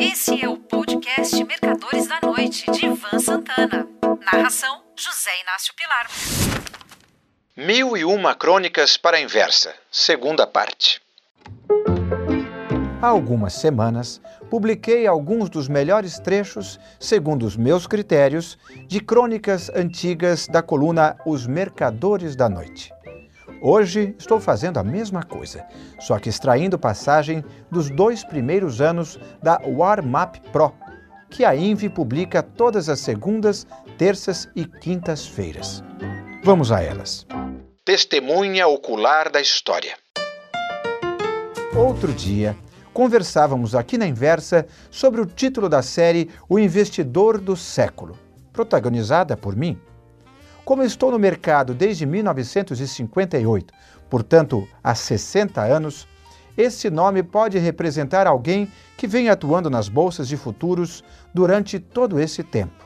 Esse é o podcast Mercadores da Noite, de Ivan Santana. Narração: José Inácio Pilar. Mil e uma crônicas para a inversa, segunda parte. Há algumas semanas, publiquei alguns dos melhores trechos, segundo os meus critérios, de crônicas antigas da coluna Os Mercadores da Noite. Hoje estou fazendo a mesma coisa, só que extraindo passagem dos dois primeiros anos da Warmap Pro, que a Invi publica todas as segundas, terças e quintas-feiras. Vamos a elas. Testemunha ocular da história. Outro dia, conversávamos aqui na Inversa sobre o título da série O Investidor do Século, protagonizada por mim. Como estou no mercado desde 1958, portanto há 60 anos, esse nome pode representar alguém que vem atuando nas bolsas de futuros durante todo esse tempo.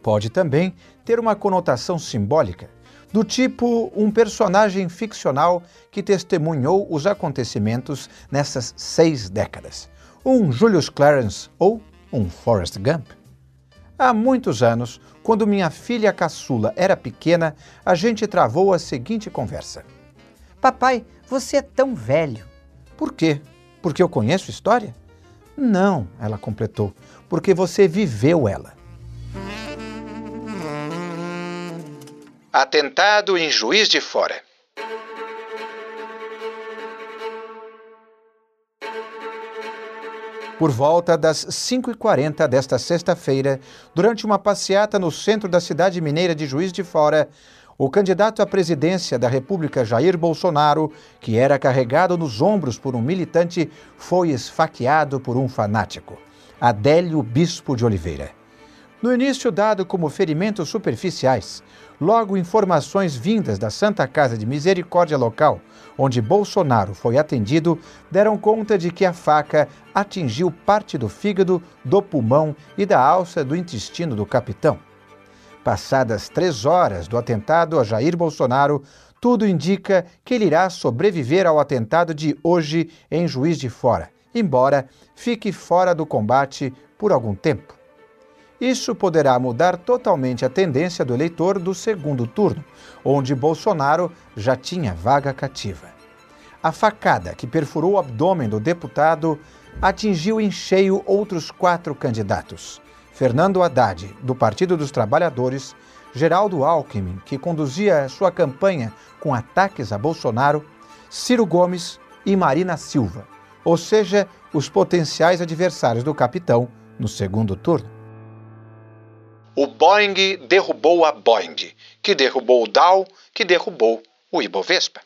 Pode também ter uma conotação simbólica, do tipo um personagem ficcional que testemunhou os acontecimentos nessas seis décadas, um Julius Clarence ou um Forrest Gump. Há muitos anos, quando minha filha caçula era pequena, a gente travou a seguinte conversa: Papai, você é tão velho. Por quê? Porque eu conheço história? Não, ela completou, porque você viveu ela. Atentado em Juiz de Fora. Por volta das 5h40 desta sexta-feira, durante uma passeata no centro da cidade mineira de Juiz de Fora, o candidato à presidência da República Jair Bolsonaro, que era carregado nos ombros por um militante, foi esfaqueado por um fanático, Adélio Bispo de Oliveira. No início, dado como ferimentos superficiais, logo informações vindas da Santa Casa de Misericórdia local, onde Bolsonaro foi atendido, deram conta de que a faca atingiu parte do fígado, do pulmão e da alça do intestino do capitão. Passadas três horas do atentado a Jair Bolsonaro, tudo indica que ele irá sobreviver ao atentado de hoje em Juiz de Fora, embora fique fora do combate por algum tempo. Isso poderá mudar totalmente a tendência do eleitor do segundo turno, onde Bolsonaro já tinha vaga cativa. A facada que perfurou o abdômen do deputado atingiu em cheio outros quatro candidatos: Fernando Haddad, do Partido dos Trabalhadores, Geraldo Alckmin, que conduzia sua campanha com ataques a Bolsonaro, Ciro Gomes e Marina Silva, ou seja, os potenciais adversários do capitão no segundo turno. O Boeing derrubou a Boeing, que derrubou o Dow, que derrubou o Ibovespa.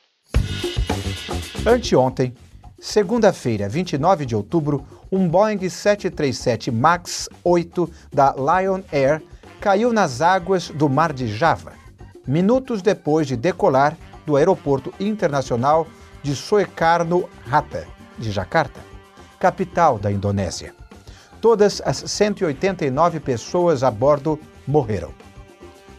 Anteontem, segunda-feira, 29 de outubro, um Boeing 737 MAX 8 da Lion Air caiu nas águas do Mar de Java, minutos depois de decolar do Aeroporto Internacional de Soekarno-Hatta, de Jakarta, capital da Indonésia. Todas as 189 pessoas a bordo morreram.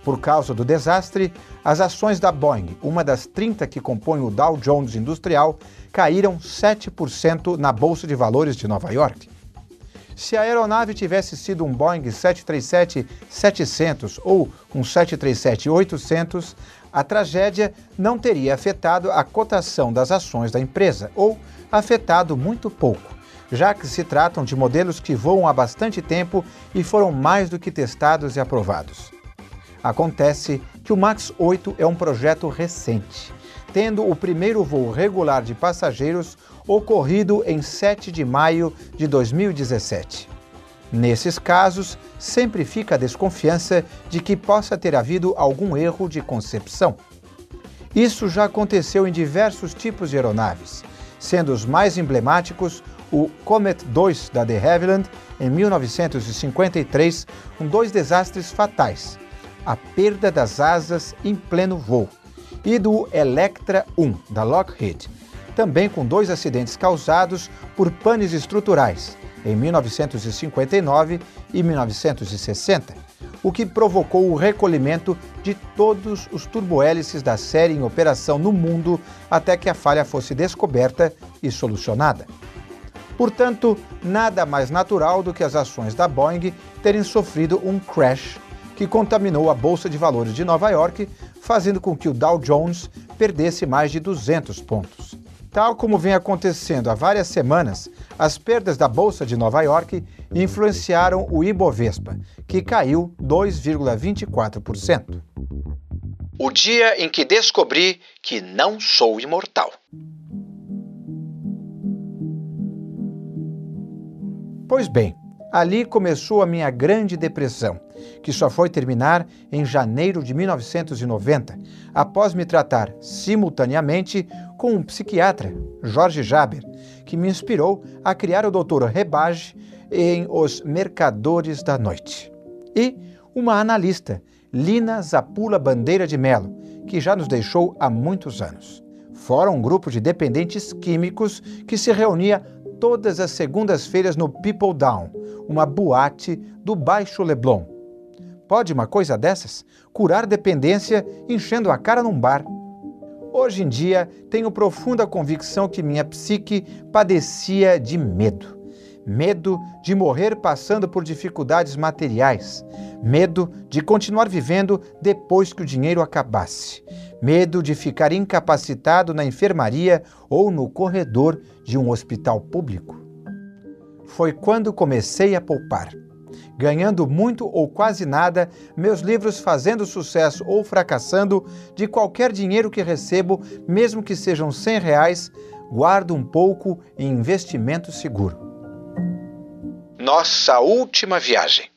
Por causa do desastre, as ações da Boeing, uma das 30 que compõem o Dow Jones Industrial, caíram 7% na Bolsa de Valores de Nova York. Se a aeronave tivesse sido um Boeing 737-700 ou um 737-800, a tragédia não teria afetado a cotação das ações da empresa ou afetado muito pouco, já que se tratam de modelos que voam há bastante tempo e foram mais do que testados e aprovados. Acontece que o MAX 8 é um projeto recente, tendo o primeiro voo regular de passageiros ocorrido em 7 de maio de 2017. Nesses casos, sempre fica a desconfiança de que possa ter havido algum erro de concepção. Isso já aconteceu em diversos tipos de aeronaves, sendo os mais emblemáticos o Comet 2 da de Havilland em 1953, com dois desastres fatais. A perda das asas em pleno voo, e do Electra 1 da Lockheed, também com dois acidentes causados por panes estruturais em 1959 e 1960, o que provocou o recolhimento de todos os turbohélices da série em operação no mundo até que a falha fosse descoberta e solucionada. Portanto, nada mais natural do que as ações da Boeing terem sofrido um crash que contaminou a Bolsa de Valores de Nova York, fazendo com que o Dow Jones perdesse mais de 200 pontos. Tal como vem acontecendo há várias semanas, as perdas da Bolsa de Nova York influenciaram o Ibovespa, que caiu 2,24%. O dia em que descobri que não sou imortal. Pois bem, ali começou a minha grande depressão, que só foi terminar em janeiro de 1990, após me tratar simultaneamente com um psiquiatra, Jorge Jaber, que me inspirou a criar o Dr. Rebage em Os Mercadores da Noite. E uma analista, Lina Zapula Bandeira de Melo, que já nos deixou há muitos anos. Fora um grupo de dependentes químicos que se reunia todas as segundas-feiras no People Down, uma boate do Baixo Leblon. Pode uma coisa dessas? Curar dependência enchendo a cara num bar. Hoje em dia, tenho profunda convicção que minha psique padecia de medo. Medo de morrer passando por dificuldades materiais. Medo de continuar vivendo depois que o dinheiro acabasse. Medo de ficar incapacitado na enfermaria ou no corredor de um hospital público. Foi quando comecei a poupar. Ganhando muito ou quase nada, meus livros fazendo sucesso ou fracassando, de qualquer dinheiro que recebo, mesmo que sejam 100 reais, guardo um pouco em investimento seguro. Nossa última viagem.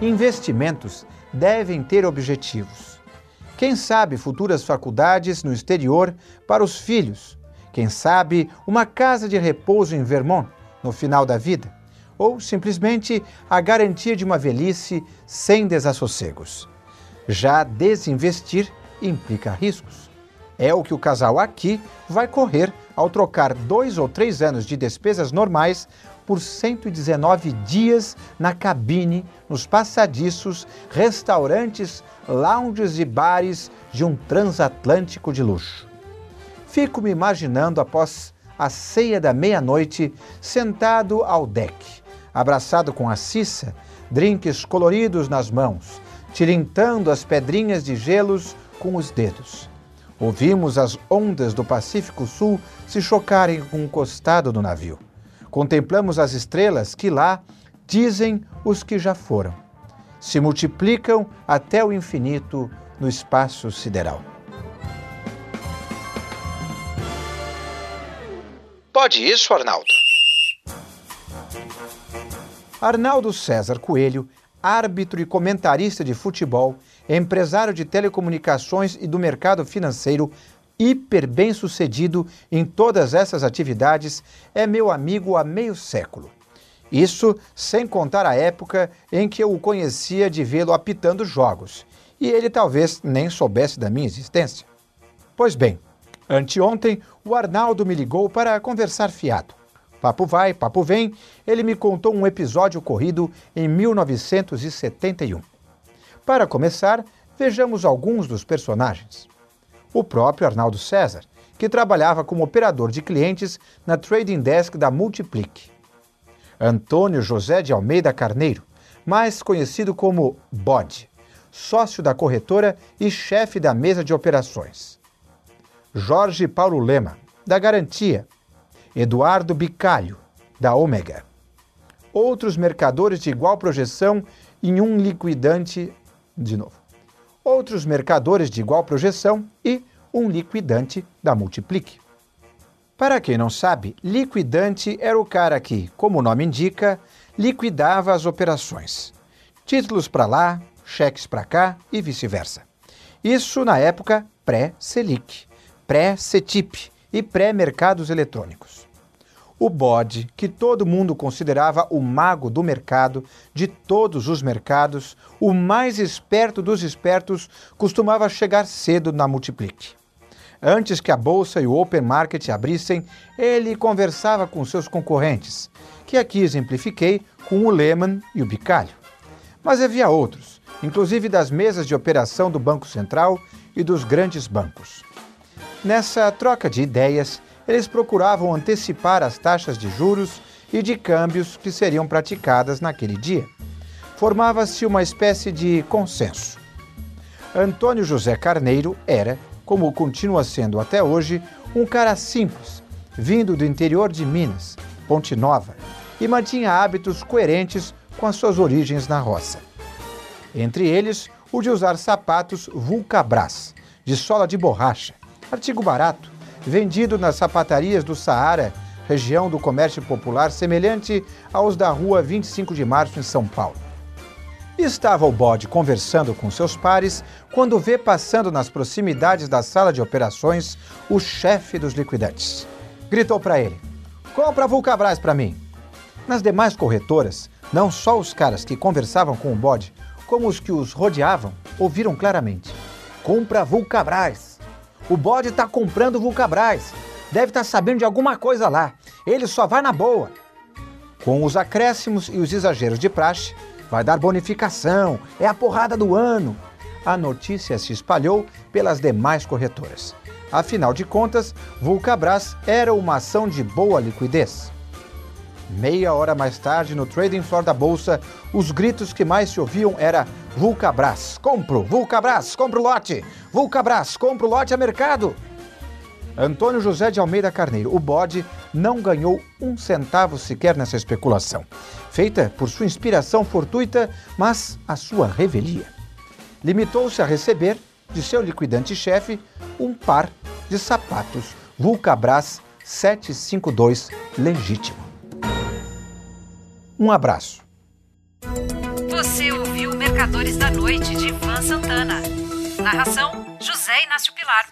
Investimentos devem ter objetivos. Quem sabe futuras faculdades no exterior para os filhos. Quem sabe uma casa de repouso em Vermont no final da vida. Ou simplesmente a garantia de uma velhice sem desassossegos. Já desinvestir implica riscos. É o que o casal aqui vai correr ao trocar dois ou três anos de despesas normais por 119 dias na cabine, nos passadiços, restaurantes, lounges e bares de um transatlântico de luxo. Fico me imaginando após a ceia da meia-noite, sentado ao deck, abraçado com a Cissa, drinks coloridos nas mãos, tirintando as pedrinhas de gelos com os dedos. Ouvimos as ondas do Pacífico Sul se chocarem com o costado do navio. Contemplamos as estrelas que lá dizem os que já foram. Se multiplicam até o infinito no espaço sideral. Pode isso, Arnaldo? Arnaldo César Coelho, árbitro e comentarista de futebol, empresário de telecomunicações e do mercado financeiro, hiper bem sucedido em todas essas atividades, é meu amigo há meio século. Isso sem contar a época em que eu o conhecia de vê-lo apitando jogos, e ele talvez nem soubesse da minha existência. Pois bem, anteontem o Arnaldo me ligou para conversar fiado. Papo vai, papo vem, ele me contou um episódio ocorrido em 1971. Para começar, vejamos alguns dos personagens o próprio Arnaldo César, que trabalhava como operador de clientes na trading desk da Multiplique. Antônio José de Almeida Carneiro, mais conhecido como Bod, sócio da corretora e chefe da mesa de operações. Jorge Paulo Lema, da Garantia. Eduardo Bicalho, da Ômega. Outros mercadores de igual projeção em um liquidante. De novo outros mercadores de igual projeção e um liquidante da Multiplique. Para quem não sabe, liquidante era o cara que, como o nome indica, liquidava as operações. Títulos para lá, cheques para cá e vice-versa. Isso na época pré-Selic, pré-CETIP e pré-mercados eletrônicos o bode, que todo mundo considerava o mago do mercado, de todos os mercados, o mais esperto dos espertos, costumava chegar cedo na Multiplique. Antes que a bolsa e o open market abrissem, ele conversava com seus concorrentes, que aqui exemplifiquei com o Lehman e o Bicalho. Mas havia outros, inclusive das mesas de operação do Banco Central e dos grandes bancos. Nessa troca de ideias, eles procuravam antecipar as taxas de juros e de câmbios que seriam praticadas naquele dia. Formava-se uma espécie de consenso. Antônio José Carneiro era, como continua sendo até hoje, um cara simples, vindo do interior de Minas, Ponte Nova, e mantinha hábitos coerentes com as suas origens na roça. Entre eles, o de usar sapatos Vulcabras, de sola de borracha, artigo barato, vendido nas sapatarias do Saara, região do comércio popular semelhante aos da rua 25 de março em São Paulo. Estava o bode conversando com seus pares quando vê passando nas proximidades da sala de operações o chefe dos liquidantes. Gritou para ele: Compra Vulcabras para mim. Nas demais corretoras, não só os caras que conversavam com o bode, como os que os rodeavam, ouviram claramente: Compra Vulcabras. O bode está comprando Vulcabras. Deve estar tá sabendo de alguma coisa lá. Ele só vai na boa. Com os acréscimos e os exageros de praxe, vai dar bonificação, é a porrada do ano. A notícia se espalhou pelas demais corretoras. Afinal de contas, Vulcabras era uma ação de boa liquidez. Meia hora mais tarde, no trading floor da bolsa, os gritos que mais se ouviam era Vulcabras, compro, Vulcabras, compro lote, Vulcabras, compro lote a mercado. Antônio José de Almeida Carneiro, o bode, não ganhou um centavo sequer nessa especulação, feita por sua inspiração fortuita, mas a sua revelia. Limitou-se a receber, de seu liquidante-chefe, um par de sapatos Vulcabras 752 legítimo. Um abraço. Você ouviu Mercadores da Noite de Ivan Santana. Narração: José Inácio Pilar.